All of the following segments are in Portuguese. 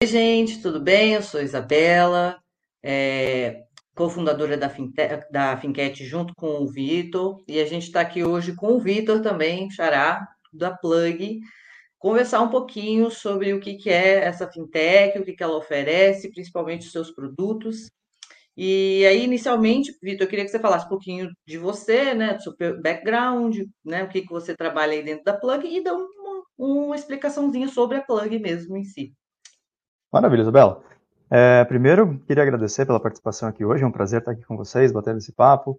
Oi, gente, tudo bem? Eu sou Isabela, é, cofundadora da, da Finquete junto com o Vitor, e a gente está aqui hoje com o Vitor também, Xará, da Plug, conversar um pouquinho sobre o que que é essa fintech, o que que ela oferece, principalmente os seus produtos. E aí, inicialmente, Vitor, eu queria que você falasse um pouquinho de você, né, do seu background, né, o que que você trabalha aí dentro da Plug e dar uma, uma explicaçãozinha sobre a Plug mesmo em si. Maravilha, Isabela. É, primeiro, queria agradecer pela participação aqui hoje. É um prazer estar aqui com vocês, batendo esse papo,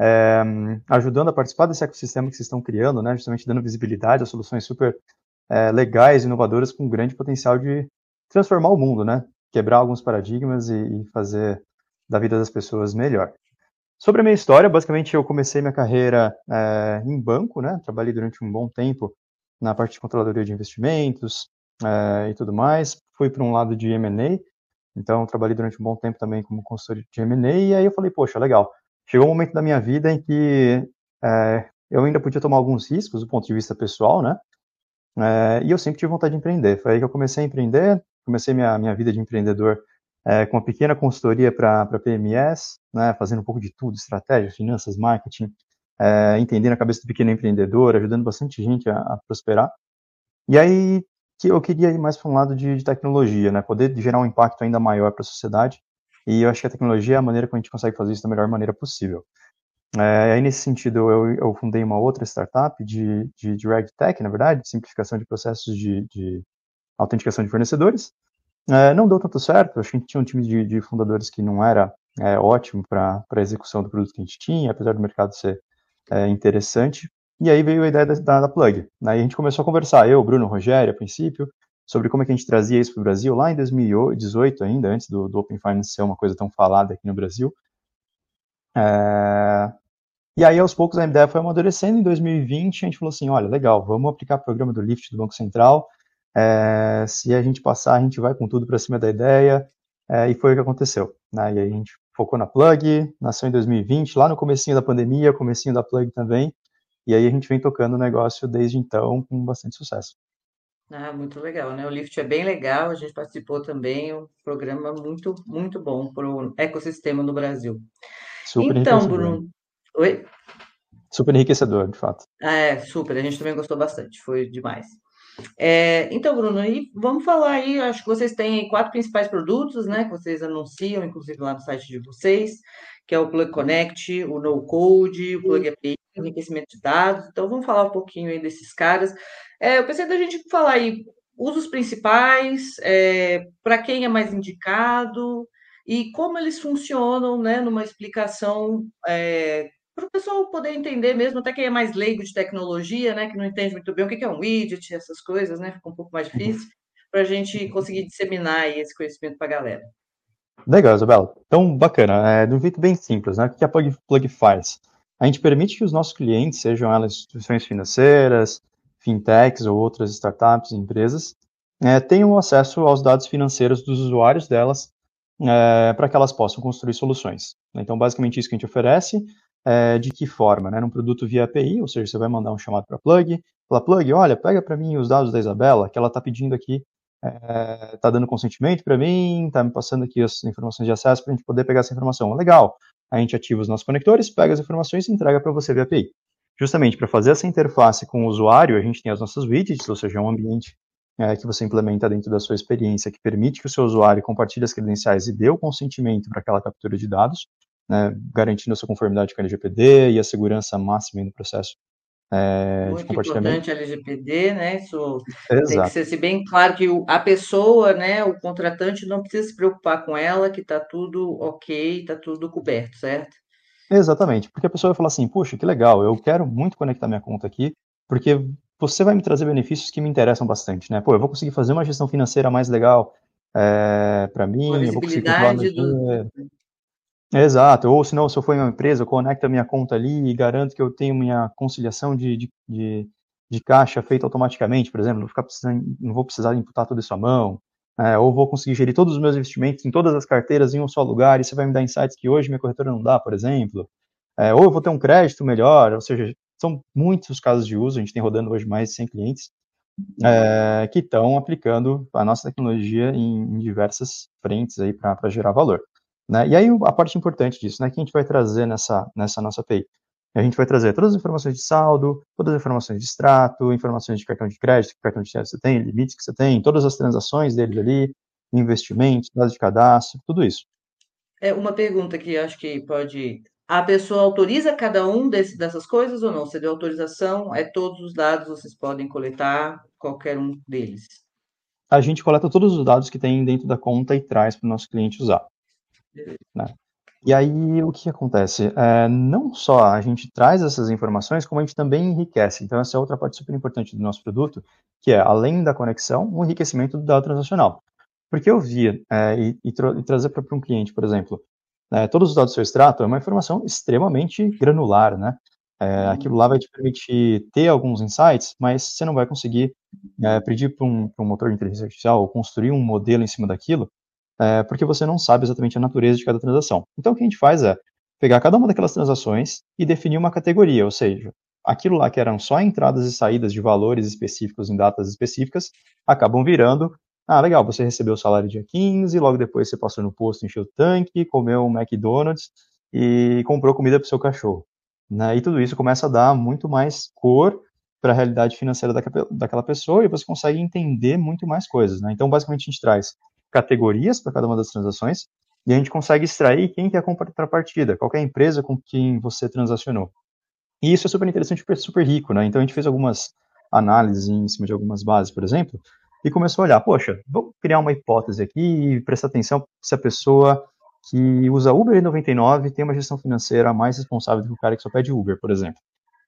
é, ajudando a participar desse ecossistema que vocês estão criando, né? Justamente dando visibilidade a soluções super é, legais, inovadoras, com grande potencial de transformar o mundo, né? Quebrar alguns paradigmas e, e fazer da vida das pessoas melhor. Sobre a minha história, basicamente eu comecei minha carreira é, em banco, né? Trabalhei durante um bom tempo na parte de controladoria de investimentos é, e tudo mais. Fui para um lado de M&A, então trabalhei durante um bom tempo também como consultor de M&A e aí eu falei, poxa, legal. Chegou um momento da minha vida em que é, eu ainda podia tomar alguns riscos do ponto de vista pessoal, né? É, e eu sempre tive vontade de empreender. Foi aí que eu comecei a empreender, comecei minha, minha vida de empreendedor é, com uma pequena consultoria para PMS, né, fazendo um pouco de tudo, estratégia, finanças, marketing, é, entendendo a cabeça do pequeno empreendedor, ajudando bastante gente a, a prosperar. E aí que eu queria ir mais para um lado de, de, tecnologia, né, poder gerar um impacto ainda maior para a sociedade. E eu acho que a tecnologia é a maneira que a gente consegue fazer isso da melhor maneira possível. É, aí, nesse sentido, eu, eu, fundei uma outra startup de, de, de RegTech, na verdade, de simplificação de processos de, de autenticação de fornecedores. É, não deu tanto certo, acho que a gente tinha um time de, de fundadores que não era é, ótimo para a execução do produto que a gente tinha, apesar do mercado ser é, interessante. E aí veio a ideia da, da, Plug. Aí a gente começou a conversar, eu, Bruno, Rogério, a princípio, sobre como é que a gente trazia isso para o Brasil, lá em 2018 ainda, antes do, do, Open Finance ser uma coisa tão falada aqui no Brasil. É... E aí, aos poucos, a ideia foi amadurecendo. Em 2020, a gente falou assim, olha, legal, vamos aplicar o programa do Lift do Banco Central, é, se a gente passar, a gente vai com tudo para cima da ideia, é, e foi o que aconteceu. Né? E aí a gente focou na Plug, nasceu em 2020, lá no comecinho da pandemia, comecinho da Plug também, e aí a gente vem tocando o negócio desde então com bastante sucesso. Ah, muito legal, né? O Lift é bem legal, a gente participou também, um programa muito, muito bom para o ecossistema no Brasil. Super então, Bruno. Oi? Super enriquecedor, de fato. É, super, a gente também gostou bastante, foi demais. É, então, Bruno, e vamos falar aí, acho que vocês têm quatro principais produtos, né, que vocês anunciam, inclusive lá no site de vocês, que é o Plug Connect, o No Code, o Plug API, enriquecimento de dados. Então, vamos falar um pouquinho aí desses caras. É, eu pensei da gente falar aí usos principais, é, para quem é mais indicado e como eles funcionam, né, numa explicação é, para o pessoal poder entender mesmo, até quem é mais leigo de tecnologia, né, que não entende muito bem o que é um widget, essas coisas, né, fica um pouco mais difícil, para a gente conseguir disseminar esse conhecimento para a galera. Legal, Isabela. Então, bacana. É, de um jeito bem simples, né? O que a Plug, Plug faz? A gente permite que os nossos clientes, sejam elas instituições financeiras, fintechs ou outras startups, empresas, é, tenham acesso aos dados financeiros dos usuários delas é, para que elas possam construir soluções. Então, basicamente, isso que a gente oferece é, de que forma? Né? Num produto via API, ou seja, você vai mandar um chamado para plug, fala, plug, olha, pega para mim os dados da Isabela, que ela está pedindo aqui, está é, dando consentimento para mim, está me passando aqui as informações de acesso para a gente poder pegar essa informação. Legal. A gente ativa os nossos conectores, pega as informações e entrega para você via API. Justamente para fazer essa interface com o usuário, a gente tem as nossas widgets, ou seja, um ambiente é, que você implementa dentro da sua experiência, que permite que o seu usuário compartilhe as credenciais e dê o consentimento para aquela captura de dados né, garantindo a sua conformidade com a LGPD e a segurança máxima no processo é, Muito de compartilhamento. importante a LGPD, né? Isso Exato. tem que ser bem claro que a pessoa, né, o contratante não precisa se preocupar com ela, que está tudo ok, está tudo coberto, certo? Exatamente, porque a pessoa vai falar assim, puxa, que legal, eu quero muito conectar minha conta aqui, porque você vai me trazer benefícios que me interessam bastante, né? Pô, eu vou conseguir fazer uma gestão financeira mais legal é, para mim, eu vou conseguir controlar meu do... Exato, ou se não, se eu for em uma empresa, eu conecto a minha conta ali e garanto que eu tenho minha conciliação de, de, de, de caixa feita automaticamente, por exemplo, não, ficar não vou precisar imputar tudo isso à mão, é, ou vou conseguir gerir todos os meus investimentos em todas as carteiras em um só lugar, e você vai me dar insights que hoje minha corretora não dá, por exemplo, é, ou eu vou ter um crédito melhor, ou seja, são muitos os casos de uso, a gente tem rodando hoje mais de 100 clientes, é, que estão aplicando a nossa tecnologia em, em diversas frentes aí para gerar valor. Né? E aí a parte importante disso, né, que a gente vai trazer nessa, nessa nossa API? A gente vai trazer todas as informações de saldo, todas as informações de extrato, informações de cartão de crédito, que cartão de crédito você tem, limites que você tem, todas as transações deles ali, investimentos, dados de cadastro, tudo isso. É uma pergunta que acho que pode. A pessoa autoriza cada um desse, dessas coisas ou não? Você deu autorização, é todos os dados vocês podem coletar, qualquer um deles. A gente coleta todos os dados que tem dentro da conta e traz para o nosso cliente usar. Né? E aí, o que acontece? É, não só a gente traz essas informações, como a gente também enriquece. Então, essa é outra parte super importante do nosso produto, que é, além da conexão, o enriquecimento do dado transacional. Porque eu via é, e, e, tra e, trazer para um cliente, por exemplo, é, todos os dados do seu extrato é uma informação extremamente granular, né? É, aquilo lá vai te permitir ter alguns insights, mas você não vai conseguir é, pedir para um, um, motor de inteligência artificial ou construir um modelo em cima daquilo, é, porque você não sabe exatamente a natureza de cada transação. Então, o que a gente faz é pegar cada uma daquelas transações e definir uma categoria, ou seja, aquilo lá que eram só entradas e saídas de valores específicos em datas específicas, acabam virando ah, legal, você recebeu o salário dia 15, logo depois você passou no posto, encheu o tanque, comeu um McDonald's e comprou comida para o seu cachorro. Né? E tudo isso começa a dar muito mais cor para a realidade financeira daquela pessoa e você consegue entender muito mais coisas. Né? Então, basicamente, a gente traz categorias para cada uma das transações e a gente consegue extrair quem que é a contrapartida, qual é a empresa com quem você transacionou. E isso é super interessante porque é super rico. Né? Então, a gente fez algumas análises em cima de algumas bases, por exemplo, e começou a olhar, poxa, vamos criar uma hipótese aqui e prestar atenção se a pessoa que usa Uber 99 tem uma gestão financeira mais responsável do que o cara que só pede Uber, por exemplo.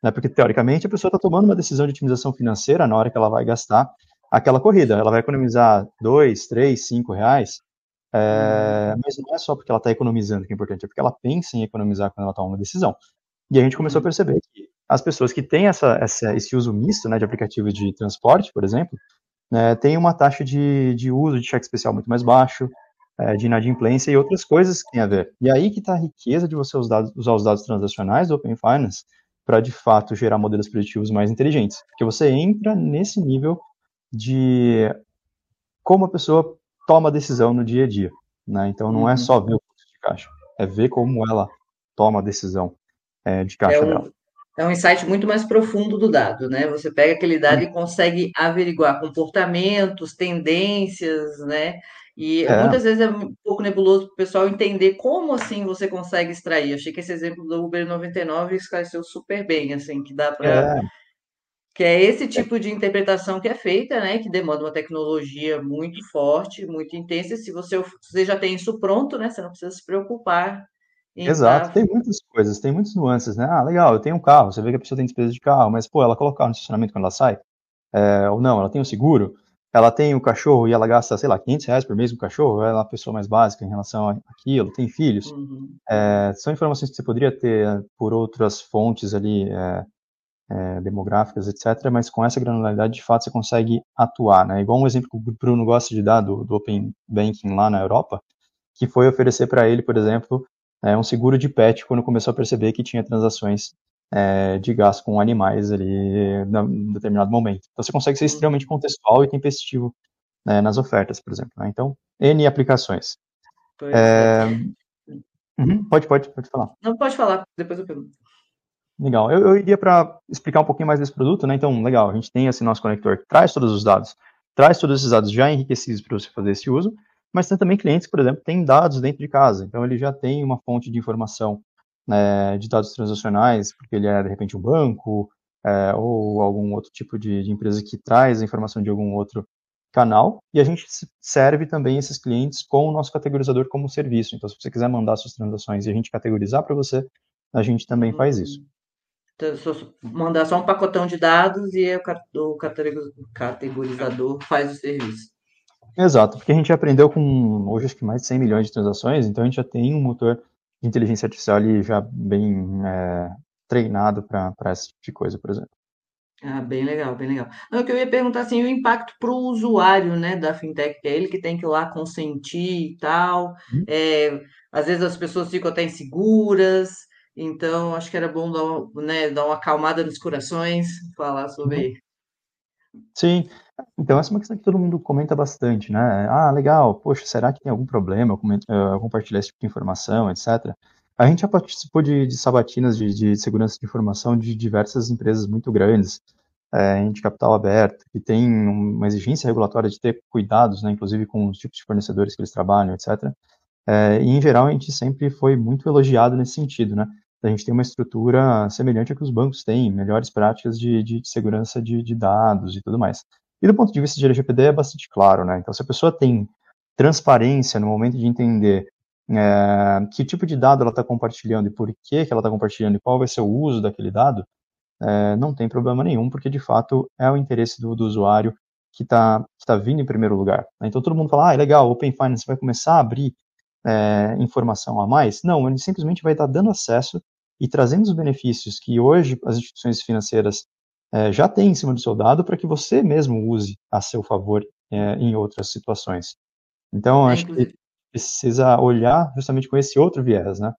Né? Porque, teoricamente, a pessoa está tomando uma decisão de otimização financeira na hora que ela vai gastar aquela corrida. Ela vai economizar dois, três, cinco reais, é, mas não é só porque ela está economizando que é importante, é porque ela pensa em economizar quando ela toma uma decisão. E a gente começou a perceber que as pessoas que têm essa, essa, esse uso misto né, de aplicativos de transporte, por exemplo, né, tem uma taxa de, de uso de cheque especial muito mais baixo, é, de inadimplência e outras coisas que tem a ver. E aí que está a riqueza de você usar, usar os dados transacionais do Open Finance para, de fato, gerar modelos preditivos mais inteligentes. Porque você entra nesse nível de como a pessoa toma decisão no dia a dia. Né? Então, não é uhum. só ver o fluxo de caixa, é ver como ela toma a decisão é, de caixa é um, dela é um insight muito mais profundo do dado, né? Você pega aquele dado e consegue averiguar comportamentos, tendências, né? E é. muitas vezes é um pouco nebuloso para o pessoal entender como assim você consegue extrair. Achei que esse exemplo do Uber 99 esclareceu super bem, assim, que dá para. Que é esse tipo de interpretação que é feita, né? Que demanda uma tecnologia muito forte, muito intensa. Se você, você já tem isso pronto, né? Você não precisa se preocupar Exato, tem muitas coisas, tem muitas nuances, né? Ah, legal, eu tenho um carro, você vê que a pessoa tem despesa de carro, mas, pô, ela coloca o carro no estacionamento quando ela sai? É, ou não, ela tem o um seguro, ela tem o um cachorro e ela gasta, sei lá, 500 reais por mês com o cachorro, ela é uma pessoa mais básica em relação àquilo, tem filhos. Uhum. É, são informações que você poderia ter por outras fontes ali, é, é, demográficas, etc., mas com essa granularidade, de fato, você consegue atuar, né? Igual um exemplo que o Bruno gosta de dar do, do Open Banking lá na Europa, que foi oferecer para ele, por exemplo, é, um seguro de pet quando começou a perceber que tinha transações é, de gás com animais ali em determinado momento. Então você consegue ser uhum. extremamente contextual e tempestivo né, nas ofertas, por exemplo. Né? Então, N aplicações. É... Uhum, pode, pode, pode falar. Não, pode falar, depois eu pergunto. Legal. Eu, eu iria para explicar um pouquinho mais desse produto, né? Então, legal, a gente tem esse nosso conector que traz todos os dados, traz todos esses dados já enriquecidos para você fazer esse uso, mas tem também clientes que, por exemplo, têm dados dentro de casa, então ele já tem uma fonte de informação né, de dados transacionais, porque ele é, de repente, um banco, é, ou algum outro tipo de, de, empresa que traz a informação de algum outro canal, e a gente serve também esses clientes com o nosso categorizador como serviço. Então, se você quiser mandar suas transações e a gente categorizar para você, a gente também faz isso. Então, mandar só um pacotão de dados e o categorizador faz o serviço. Exato, porque a gente aprendeu com hoje acho que mais de 100 milhões de transações, então a gente já tem um motor de inteligência artificial ali já bem é, treinado para esse tipo de coisa, por exemplo. Ah, bem legal, bem legal. Não, que eu ia perguntar assim, o impacto para o usuário, né, da fintech, que é ele que tem que ir lá consentir e tal. Hum. É, às vezes as pessoas ficam até inseguras, então acho que era bom dar, né, dar uma acalmada nos corações, falar sobre, Sim, então essa é uma questão que todo mundo comenta bastante, né? Ah, legal, poxa, será que tem algum problema eu compartilhar esse tipo de informação, etc. A gente já participou de, de sabatinas de, de, segurança de informação de diversas empresas muito grandes, é, de capital aberto, que tem uma exigência regulatória de ter cuidados, né, inclusive com os tipos de fornecedores que eles trabalham, etc. É, e, em geral, a gente sempre foi muito elogiado nesse sentido, né? A gente tem uma estrutura semelhante à que os bancos têm, melhores práticas de, de segurança de, de dados e tudo mais. E do ponto de vista de LGPD é bastante claro, né? Então, se a pessoa tem transparência no momento de entender é, que tipo de dado ela está compartilhando e por que, que ela está compartilhando e qual vai ser o uso daquele dado, é, não tem problema nenhum, porque de fato é o interesse do, do usuário que está que tá vindo em primeiro lugar. Né? Então todo mundo fala, ah, legal, o Open Finance vai começar a abrir é, informação a mais. Não, ele simplesmente vai estar dando acesso e trazendo os benefícios que hoje as instituições financeiras é, já têm em cima do seu dado para que você mesmo use a seu favor é, em outras situações. Então, é, acho que precisa olhar justamente com esse outro viés, né?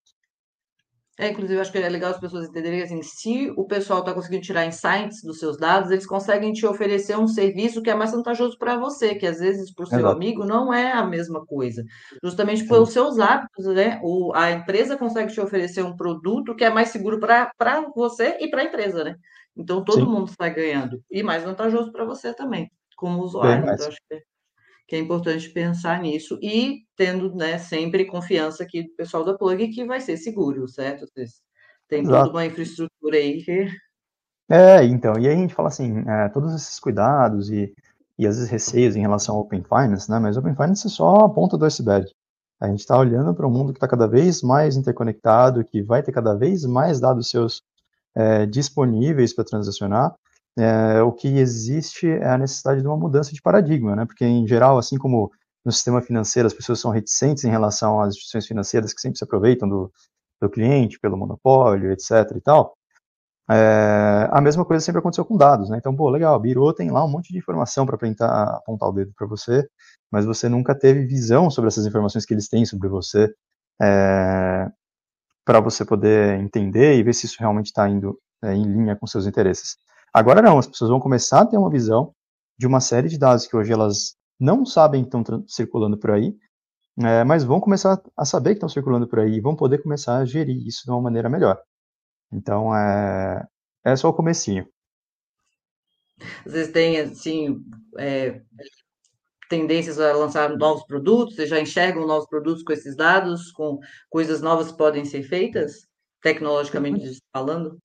É, inclusive, acho que é legal as pessoas entenderem assim, se o pessoal está conseguindo tirar insights dos seus dados, eles conseguem te oferecer um serviço que é mais vantajoso para você, que às vezes para o seu Exato. amigo não é a mesma coisa. Justamente Sim. pelos seus hábitos, né? O, a empresa consegue te oferecer um produto que é mais seguro para você e para a empresa, né? Então todo Sim. mundo sai ganhando. E mais vantajoso para você também, como usuário. Então, acho que é que é importante pensar nisso e tendo né, sempre confiança aqui do pessoal da Plug que vai ser seguro, certo? Vocês têm Exato. toda uma infraestrutura aí que. É, então, e aí a gente fala assim, é, todos esses cuidados e, e às vezes receios em relação ao Open Finance, né? Mas Open Finance é só a ponta do iceberg. A gente está olhando para um mundo que está cada vez mais interconectado, que vai ter cada vez mais dados seus é, disponíveis para transacionar, é, o que existe é a necessidade de uma mudança de paradigma, né? Porque, em geral, assim como no sistema financeiro as pessoas são reticentes em relação às instituições financeiras que sempre se aproveitam do, do cliente pelo monopólio, etc. e tal, é, a mesma coisa sempre aconteceu com dados, né? Então, pô, legal, a Biro tem lá um monte de informação para apontar o dedo para você, mas você nunca teve visão sobre essas informações que eles têm sobre você, é, para você poder entender e ver se isso realmente está indo é, em linha com seus interesses. Agora não, as pessoas vão começar a ter uma visão de uma série de dados que hoje elas não sabem que estão circulando por aí, é, mas vão começar a saber que estão circulando por aí e vão poder começar a gerir isso de uma maneira melhor. Então, é, é só o comecinho. Vocês têm, assim, é, tendências a lançar novos produtos? Vocês já enxergam novos produtos com esses dados, com coisas novas que podem ser feitas, tecnologicamente uhum. falando?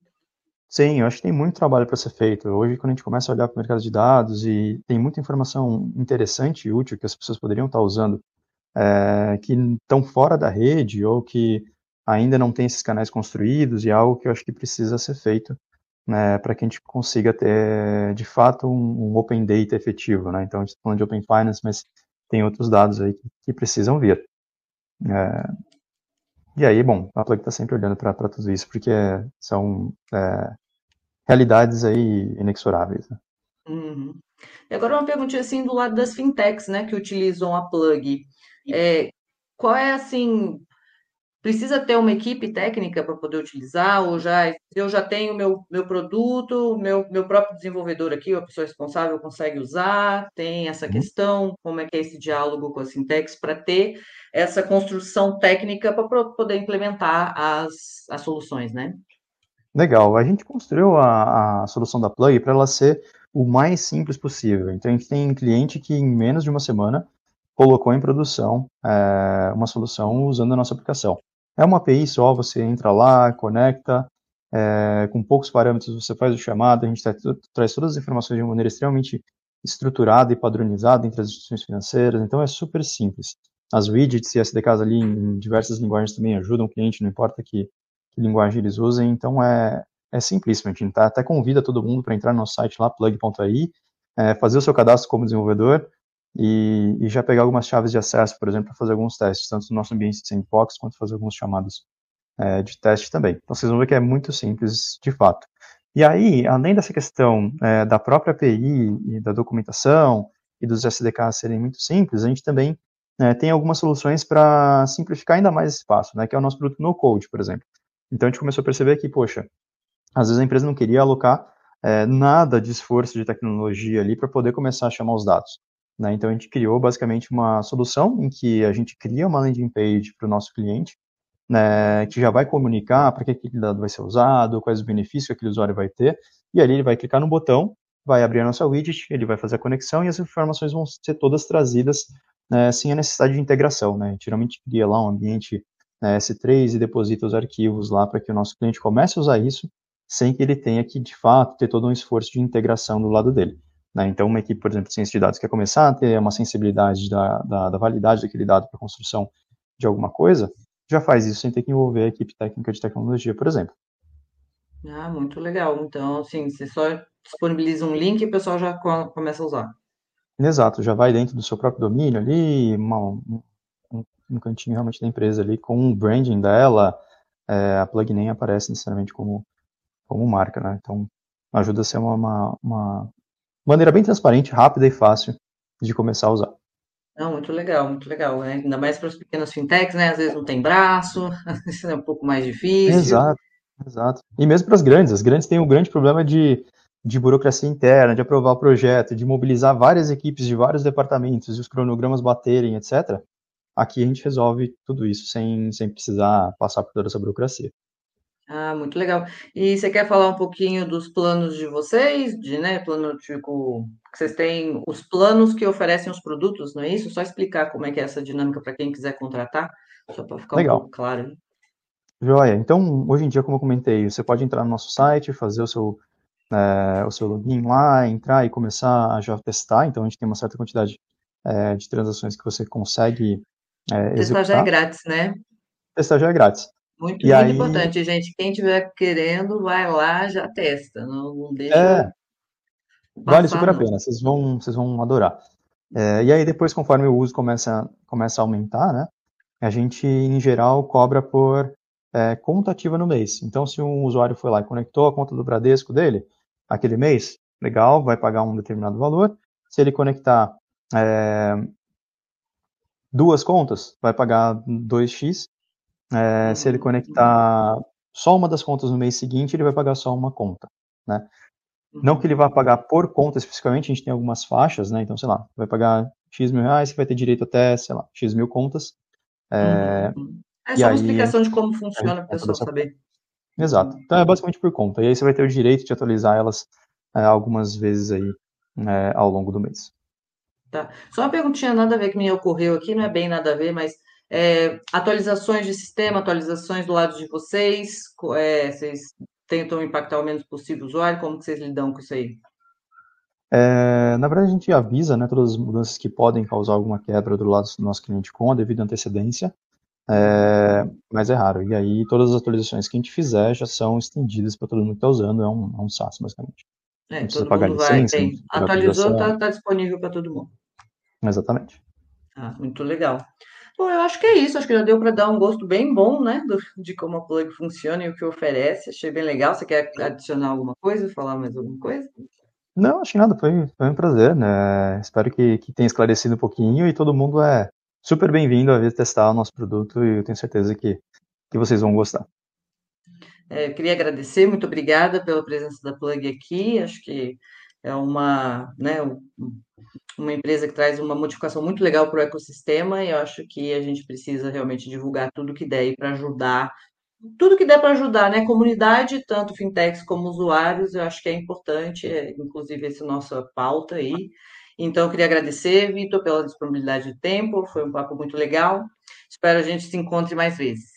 Sim, eu acho que tem muito trabalho para ser feito. Hoje, quando a gente começa a olhar para o mercado de dados e tem muita informação interessante e útil que as pessoas poderiam estar usando, é, que estão fora da rede ou que ainda não tem esses canais construídos, e é algo que eu acho que precisa ser feito né, para que a gente consiga ter, de fato, um, um, Open Data efetivo. Né? Então, a gente está falando de Open Finance, mas tem outros dados aí que, que precisam vir. É, e aí, bom, a Plug está sempre olhando para tudo isso, porque são é, realidades aí inexoráveis. Né? Uhum. E agora uma perguntinha assim do lado das fintechs, né, que utilizam a Plug. É, qual é assim, precisa ter uma equipe técnica para poder utilizar, ou já eu já tenho meu, meu produto, meu, meu próprio desenvolvedor aqui, a pessoa responsável consegue usar, tem essa uhum. questão, como é que é esse diálogo com as fintechs para ter essa construção técnica para poder implementar as, as soluções, né? Legal. A gente construiu a, a solução da Plug para ela ser o mais simples possível. Então, a gente tem cliente que em menos de uma semana colocou em produção é, uma solução usando a nossa aplicação. É uma API só, você entra lá, conecta, é, com poucos parâmetros você faz o chamado, a gente traz todas as informações de uma maneira extremamente estruturada e padronizada entre as instituições financeiras, então é super simples. As widgets e SDKs ali em diversas linguagens também ajudam o cliente, não importa que que linguagem eles usem, então é, é simplíssimo, a gente tá, até convida todo mundo para entrar no nosso site lá, plug.ai, é, fazer o seu cadastro como desenvolvedor e, e, já pegar algumas chaves de acesso, por exemplo, para fazer alguns testes, tanto no nosso ambiente de sandbox, quanto fazer alguns chamados é, de teste também. Então vocês vão ver que é muito simples de fato. E aí, além dessa questão é, da própria API e da documentação e dos SDKs serem muito simples, a gente também é, tem algumas soluções para simplificar ainda mais esse passo, né, que é o nosso produto no code, por exemplo. Então a gente começou a perceber que, poxa, às vezes a empresa não queria alocar é, nada de esforço de tecnologia ali para poder começar a chamar os dados. Né? Então a gente criou basicamente uma solução em que a gente cria uma landing page para o nosso cliente, né, que já vai comunicar para que aquele dado vai ser usado, quais os benefícios que aquele usuário vai ter, e ali ele vai clicar no botão, vai abrir a nossa widget, ele vai fazer a conexão e as informações vão ser todas trazidas né, sem a necessidade de integração. Né? Geralmente cria lá um ambiente né, S3 e deposita os arquivos lá para que o nosso cliente comece a usar isso sem que ele tenha que, de fato, ter todo um esforço de integração do lado dele. Né? Então, uma equipe, por exemplo, de ciência de dados quer começar a ter uma sensibilidade da, da, da validade daquele dado para a construção de alguma coisa, já faz isso sem ter que envolver a equipe técnica de tecnologia, por exemplo. Ah, muito legal. Então, assim, você só disponibiliza um link e o pessoal já começa a usar. Exato, já vai dentro do seu próprio domínio ali, uma, um, cantinho realmente da empresa ali, com o branding dela, é, a plug nem aparece necessariamente como, como marca, né? Então, ajuda a ser uma, uma, uma maneira bem transparente, rápida e fácil de começar a usar. Não, muito legal, muito legal, né? Ainda mais para as pequenas fintechs, né? Às vezes não tem braço, às vezes é um pouco mais difícil. Exato, exato. E mesmo para as grandes, as grandes têm um grande problema de, de burocracia interna, de aprovar o projeto, de mobilizar várias equipes de vários departamentos e os cronogramas baterem, etc. Aqui a gente resolve tudo isso sem, sem precisar passar por toda essa burocracia. Ah, muito legal. E você quer falar um pouquinho dos planos de vocês, de, né, plano tipo, vocês têm os planos que oferecem os produtos, não é isso? Só explicar como é que é essa dinâmica para quem quiser contratar, só para ficar legal. um pouco claro. Joia. Então, hoje em dia, como eu comentei, você pode entrar no nosso site, fazer o seu, é, o seu login lá, entrar e começar a já testar. Então, a gente tem uma certa quantidade é, de transações que você consegue é, Testar já é grátis, né? Testar já é grátis. Muito, muito aí... importante, gente. Quem estiver querendo, vai lá, já testa. Não, não deixa. É, vale super não. a pena, vocês vão, vocês vão adorar. É, e aí, depois, conforme o uso começa, começa a aumentar, né? A gente, em geral, cobra por é, conta ativa no mês. Então, se um usuário foi lá e conectou a conta do Bradesco dele, aquele mês, legal, vai pagar um determinado valor. Se ele conectar é, duas contas, vai pagar 2x. É, se ele conectar só uma das contas no mês seguinte, ele vai pagar só uma conta, né? Não que ele vá pagar por conta especificamente, a gente tem algumas faixas, né? Então, sei lá, vai pagar X mil reais, você vai ter direito até, sei lá, X mil contas. É, uhum. é só uma explicação de como funciona para o pessoal saber. Exato. Então é basicamente por conta. E aí você vai ter o direito de atualizar elas é, algumas vezes aí é, ao longo do mês. Tá. Só uma perguntinha nada a ver que me ocorreu aqui, não é bem nada a ver, mas é, atualizações de sistema, atualizações do lado de vocês, é, vocês tentam impactar o menos possível o usuário, como que vocês lidam com isso aí? É, na verdade, a gente avisa né, todas as mudanças que podem causar alguma quebra do lado do nosso cliente com a devida antecedência, é, mas é raro. E aí, todas as atualizações que a gente fizer já são estendidas para todo mundo que está usando, é um, é um SaaS, basicamente. É, não todo pagar mundo licença, vai, tem. Atualizou, está tá disponível para todo mundo. Exatamente. Ah, muito legal. Bom, eu acho que é isso. Acho que já deu para dar um gosto bem bom, né, do, de como a plug funciona e o que oferece. Achei bem legal. Você quer adicionar alguma coisa, falar mais alguma coisa? Não, acho que nada. Foi, foi um prazer, né? Espero que, que tenha esclarecido um pouquinho e todo mundo é super bem-vindo a vir testar o nosso produto e eu tenho certeza que, que vocês vão gostar. É, eu queria agradecer, muito obrigada pela presença da Plug aqui. Acho que é uma, né, uma empresa que traz uma modificação muito legal para o ecossistema e eu acho que a gente precisa realmente divulgar tudo que der para ajudar, tudo que der para ajudar, né? Comunidade, tanto fintechs como usuários, eu acho que é importante, é, inclusive essa nossa pauta aí. Então, eu queria agradecer, Vitor, pela disponibilidade de tempo, foi um papo muito legal. Espero a gente se encontre mais vezes.